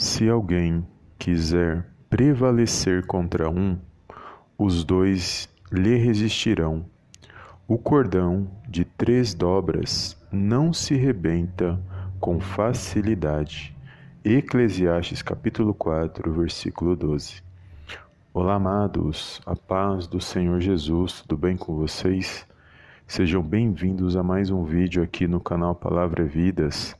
Se alguém quiser prevalecer contra um, os dois lhe resistirão. O cordão de três dobras não se rebenta com facilidade. Eclesiastes capítulo 4, versículo 12. Olá, amados, a paz do Senhor Jesus, tudo bem com vocês? Sejam bem-vindos a mais um vídeo aqui no canal Palavra Vidas,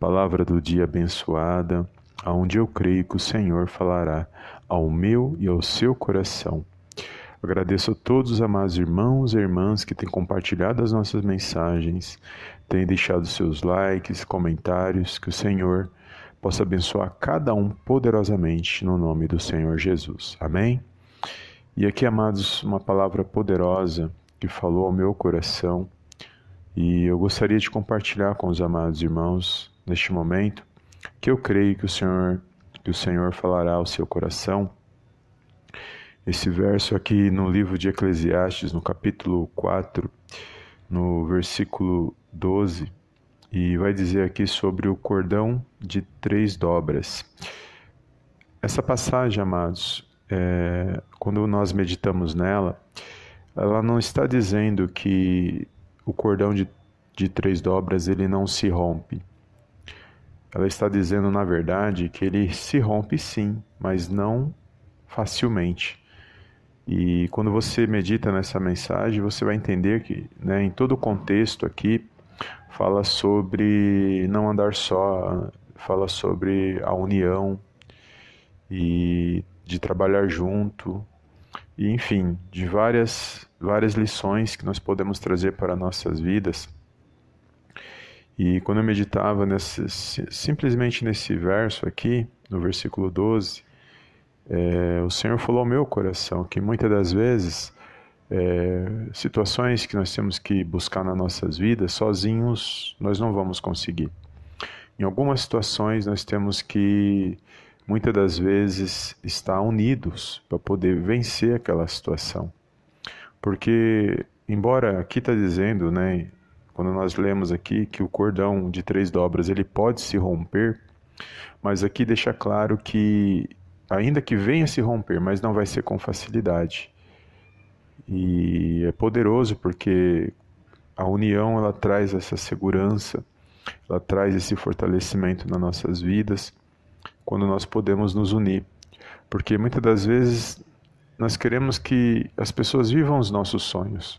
palavra do dia abençoada, aonde eu creio que o Senhor falará ao meu e ao seu coração. Agradeço a todos os amados irmãos e irmãs que têm compartilhado as nossas mensagens, têm deixado seus likes, comentários, que o Senhor possa abençoar cada um poderosamente no nome do Senhor Jesus. Amém? E aqui, amados, uma palavra poderosa que falou ao meu coração e eu gostaria de compartilhar com os amados irmãos neste momento que eu creio que o Senhor que o Senhor falará ao seu coração. Esse verso aqui no livro de Eclesiastes, no capítulo 4, no versículo 12, e vai dizer aqui sobre o cordão de três dobras. Essa passagem, amados, é, quando nós meditamos nela, ela não está dizendo que o cordão de, de três dobras ele não se rompe. Ela está dizendo, na verdade, que ele se rompe sim, mas não facilmente. E quando você medita nessa mensagem, você vai entender que, né, em todo o contexto aqui, fala sobre não andar só, fala sobre a união e de trabalhar junto, e enfim, de várias várias lições que nós podemos trazer para nossas vidas e quando eu meditava nesse, simplesmente nesse verso aqui, no versículo 12, é, o Senhor falou ao meu coração que muitas das vezes é, situações que nós temos que buscar nas nossas vidas, sozinhos nós não vamos conseguir. Em algumas situações nós temos que, muitas das vezes, estar unidos para poder vencer aquela situação. Porque, embora aqui está dizendo, né, quando nós lemos aqui que o cordão de três dobras ele pode se romper, mas aqui deixa claro que ainda que venha se romper, mas não vai ser com facilidade. E é poderoso porque a união ela traz essa segurança, ela traz esse fortalecimento nas nossas vidas quando nós podemos nos unir. Porque muitas das vezes nós queremos que as pessoas vivam os nossos sonhos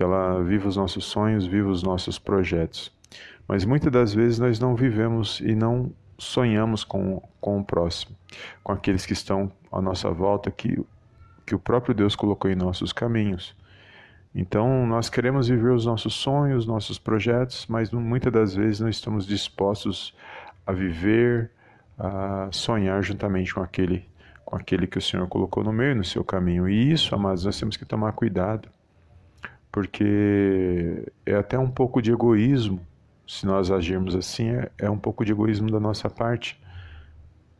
que ela viva os nossos sonhos, viva os nossos projetos. Mas muitas das vezes nós não vivemos e não sonhamos com, com o próximo, com aqueles que estão à nossa volta, que, que o próprio Deus colocou em nossos caminhos. Então, nós queremos viver os nossos sonhos, nossos projetos, mas muitas das vezes não estamos dispostos a viver, a sonhar juntamente com aquele, com aquele que o Senhor colocou no meio no seu caminho. E isso, amados, nós temos que tomar cuidado porque é até um pouco de egoísmo, se nós agirmos assim, é, é um pouco de egoísmo da nossa parte,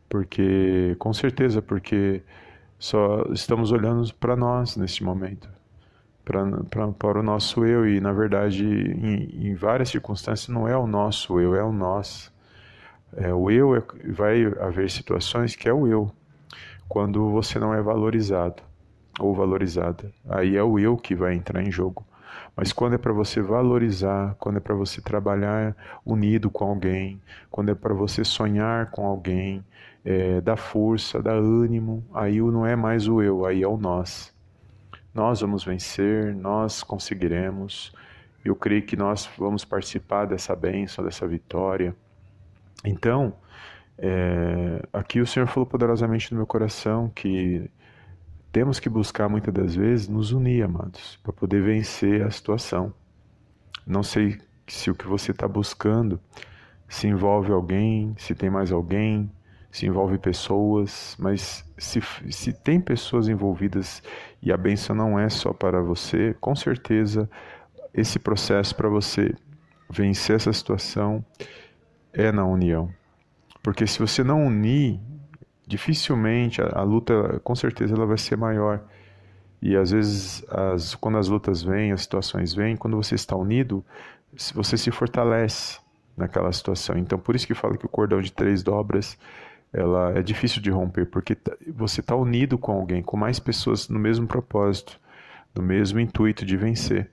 porque, com certeza, porque só estamos olhando para nós neste momento, para o nosso eu, e na verdade, em, em, várias circunstâncias, não é o nosso eu, é o nós. É, o eu, é, vai haver situações que é o eu, quando você não é valorizado ou valorizada. Aí é o eu que vai entrar em jogo. Mas quando é para você valorizar, quando é para você trabalhar unido com alguém, quando é para você sonhar com alguém, é, dar força, dar ânimo, aí não é mais o eu, aí é o nós. Nós vamos vencer, nós conseguiremos. Eu creio que nós vamos participar dessa bênção, dessa vitória. Então, é, aqui o Senhor falou poderosamente no meu coração que temos que buscar muitas das vezes nos unir, amados, para poder vencer a situação. Não sei se o que você está buscando se envolve alguém, se tem mais alguém, se envolve pessoas, mas se, se tem pessoas envolvidas e a benção não é só para você, com certeza esse processo para você vencer essa situação é na união. Porque se você não unir dificilmente a, a, luta, com certeza, ela vai ser maior. E às vezes, as, quando as lutas vêm, as situações vêm, quando você está unido, você se fortalece naquela situação. Então, por isso que falo que o cordão de três dobras ela é difícil de romper, porque tá, você está unido com alguém, com mais pessoas no mesmo propósito, no mesmo intuito de vencer.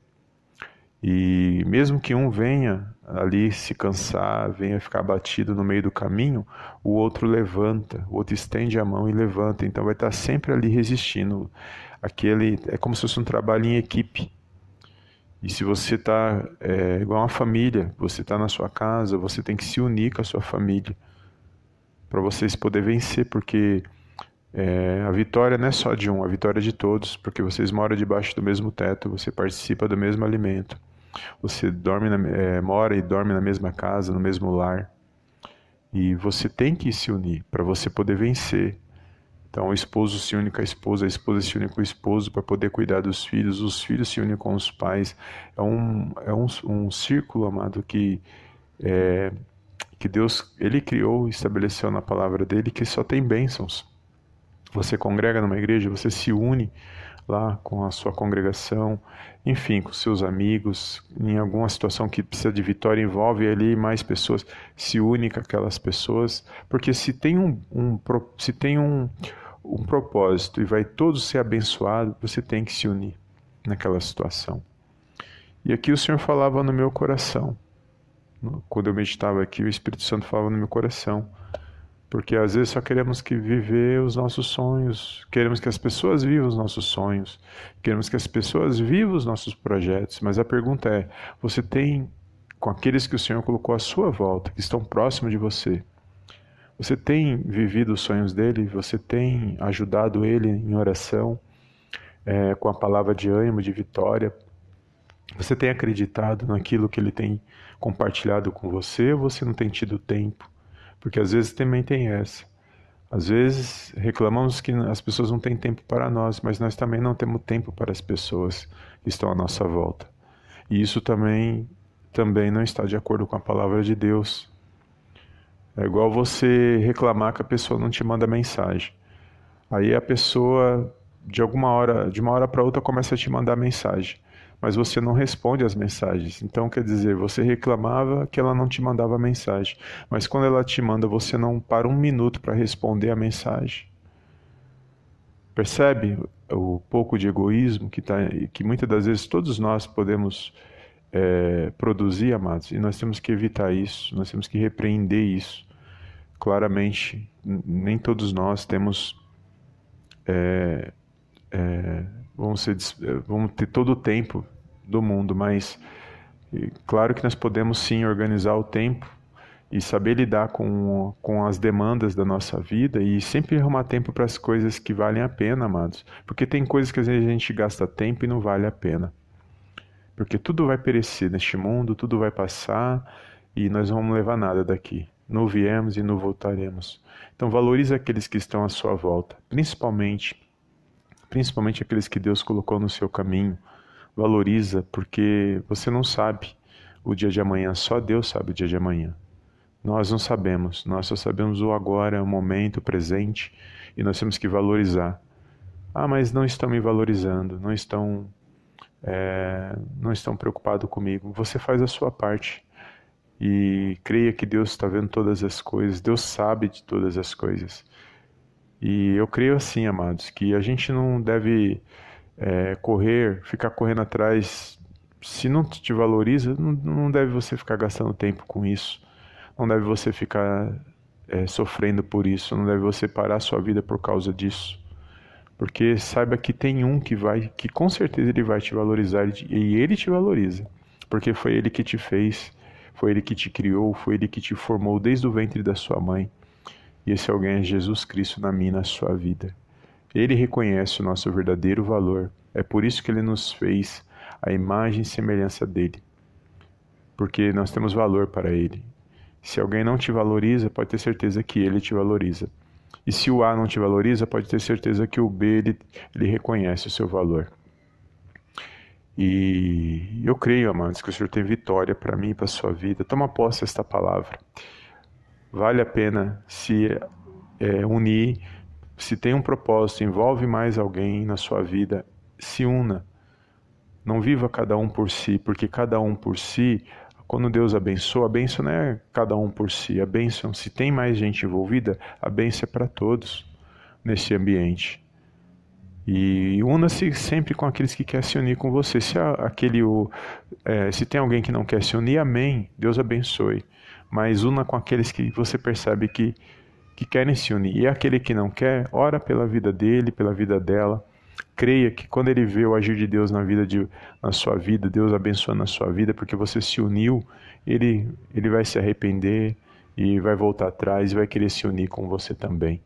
E mesmo que um venha ali se cansar, venha ficar batido no meio do caminho, o outro levanta, o outro estende a mão e levanta. Então vai estar sempre ali resistindo. Aquele é como se fosse um trabalho em equipe. E se você está é, igual uma família, você está na sua casa, você tem que se unir com a sua família para vocês poderem vencer, porque é, a vitória não é só de um, a vitória é de todos, porque vocês moram debaixo do mesmo teto, você participa do mesmo alimento. Você dorme na, é, mora e dorme na mesma casa, no mesmo lar. E você tem que se unir para você poder vencer. Então, o esposo se une com a esposa, a esposa se une com o esposo para poder cuidar dos filhos, os filhos se unem com os pais. É um, é um, um círculo, amado, que, é, que Deus ele criou estabeleceu na palavra dele que só tem bênçãos. Você congrega numa igreja, você se une lá com a sua congregação, enfim, com seus amigos, em alguma situação que precisa de vitória, envolve ali mais pessoas, se une com aquelas pessoas, porque se tem um, um se tem um, um propósito e vai todos ser abençoados, você tem que se unir naquela situação. E aqui o Senhor falava no meu coração, quando eu meditava aqui, o Espírito Santo falava no meu coração porque às vezes só queremos que viver os nossos sonhos, queremos que as pessoas vivam os nossos sonhos, queremos que as pessoas vivam os nossos projetos, mas a pergunta é: você tem com aqueles que o Senhor colocou à sua volta, que estão próximos de você, você tem vivido os sonhos dele? Você tem ajudado ele em oração, é, com a palavra de ânimo, de vitória? Você tem acreditado naquilo que ele tem compartilhado com você ou você não tem tido tempo? Porque às vezes também tem essa. Às vezes reclamamos que as pessoas não têm tempo para nós, mas nós também não temos tempo para as pessoas que estão à nossa volta. E isso também também não está de acordo com a palavra de Deus. É igual você reclamar que a pessoa não te manda mensagem. Aí a pessoa de alguma hora, de uma hora para outra começa a te mandar mensagem mas você não responde às mensagens. Então, quer dizer, você reclamava que ela não te mandava mensagem, mas quando ela te manda, você não para um minuto para responder a mensagem. Percebe o pouco de egoísmo que, tá, que muitas das vezes todos nós podemos é, produzir, amados, e nós temos que evitar isso, nós temos que repreender isso. Claramente, nem todos nós temos é, é, vamos, ser, vamos ter todo o tempo do mundo, mas claro que nós podemos sim organizar o tempo e saber lidar com, com as demandas da nossa vida e sempre arrumar tempo para as coisas que valem a pena, amados. Porque tem coisas que às vezes a gente gasta tempo e não vale a pena. Porque tudo vai perecer neste mundo, tudo vai passar e nós vamos levar nada daqui. Não viemos e não voltaremos. Então valorize aqueles que estão à sua volta, principalmente principalmente aqueles que Deus colocou no seu caminho. Valoriza, porque você não sabe o dia de amanhã, só Deus sabe o dia de amanhã. Nós não sabemos, nós só sabemos o agora, o momento, o presente, e nós temos que valorizar. Ah, mas não estão me valorizando, não estão, é, não estão preocupados comigo. Você faz a sua parte e creia que Deus está vendo todas as coisas, Deus sabe de todas as coisas. E eu creio assim, amados, que a gente não deve é, correr, ficar correndo atrás. Se não te valoriza, não, não deve você ficar gastando tempo com isso. Não deve você ficar é, sofrendo por isso. Não deve você parar sua vida por causa disso. Porque saiba que tem um que vai, que com certeza ele vai te valorizar e ele te valoriza. Porque foi ele que te fez, foi ele que te criou, foi ele que te formou desde o ventre da sua mãe. E esse alguém é Jesus Cristo na minha e na sua vida. Ele reconhece o nosso verdadeiro valor. É por isso que ele nos fez a imagem e semelhança dele. Porque nós temos valor para ele. Se alguém não te valoriza, pode ter certeza que ele te valoriza. E se o A não te valoriza, pode ter certeza que o B ele, ele reconhece o seu valor. E eu creio, amados, que o Senhor tem vitória para mim e para a sua vida. Toma posse desta palavra vale a pena se é, unir. Se tem um propósito, envolve mais alguém na sua vida, se una. Não viva cada um por si, porque cada um por si Quando Deus abençoa, a bênção não é cada um por si. A bênção, se tem mais gente envolvida, a bênção é para todos nesse ambiente. E una-se sempre com aqueles que querem se unir com você. Se, aquele, o, é, se tem alguém que não quer se unir, amém. Deus abençoe. Mas una com aqueles que você percebe que, que querem se unir. E aquele que não quer, ora pela vida dele, pela vida dela. Creia que quando ele vê o agir de Deus na vida de, na sua vida, Deus abençoando a sua vida, porque você se uniu, ele, ele vai se arrepender e vai voltar atrás e vai querer se unir com você também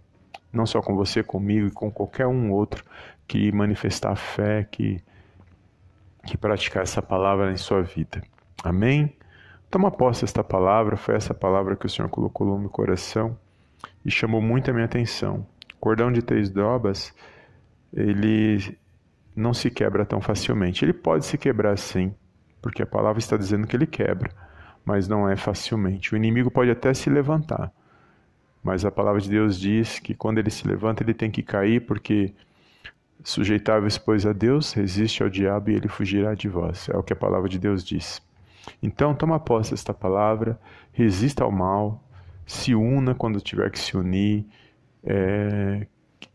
não só com você, comigo e com qualquer um outro que manifestar fé, que, que praticar essa palavra em sua vida. Amém? Toma posse desta palavra, foi essa palavra que o Senhor colocou no meu coração e chamou muito a minha atenção. O cordão de três dobras, ele não se quebra tão facilmente. Ele pode se quebrar sim, porque a palavra está dizendo que ele quebra, mas não é facilmente. O inimigo pode até se levantar, mas a palavra de Deus diz que quando ele se levanta, ele tem que cair, porque sujeitáveis, pois, a Deus, resiste ao diabo e ele fugirá de vós. É o que a palavra de Deus diz. Então, toma posse desta palavra, resista ao mal, se una quando tiver que se unir, é,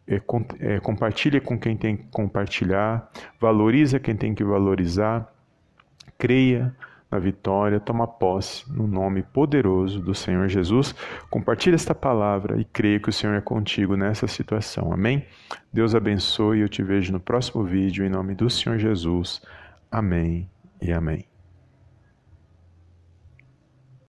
é, é, compartilha com quem tem que compartilhar, valoriza quem tem que valorizar, creia, na vitória, toma posse no nome poderoso do Senhor Jesus. Compartilhe esta palavra e creia que o Senhor é contigo nessa situação. Amém? Deus abençoe e eu te vejo no próximo vídeo em nome do Senhor Jesus. Amém e amém.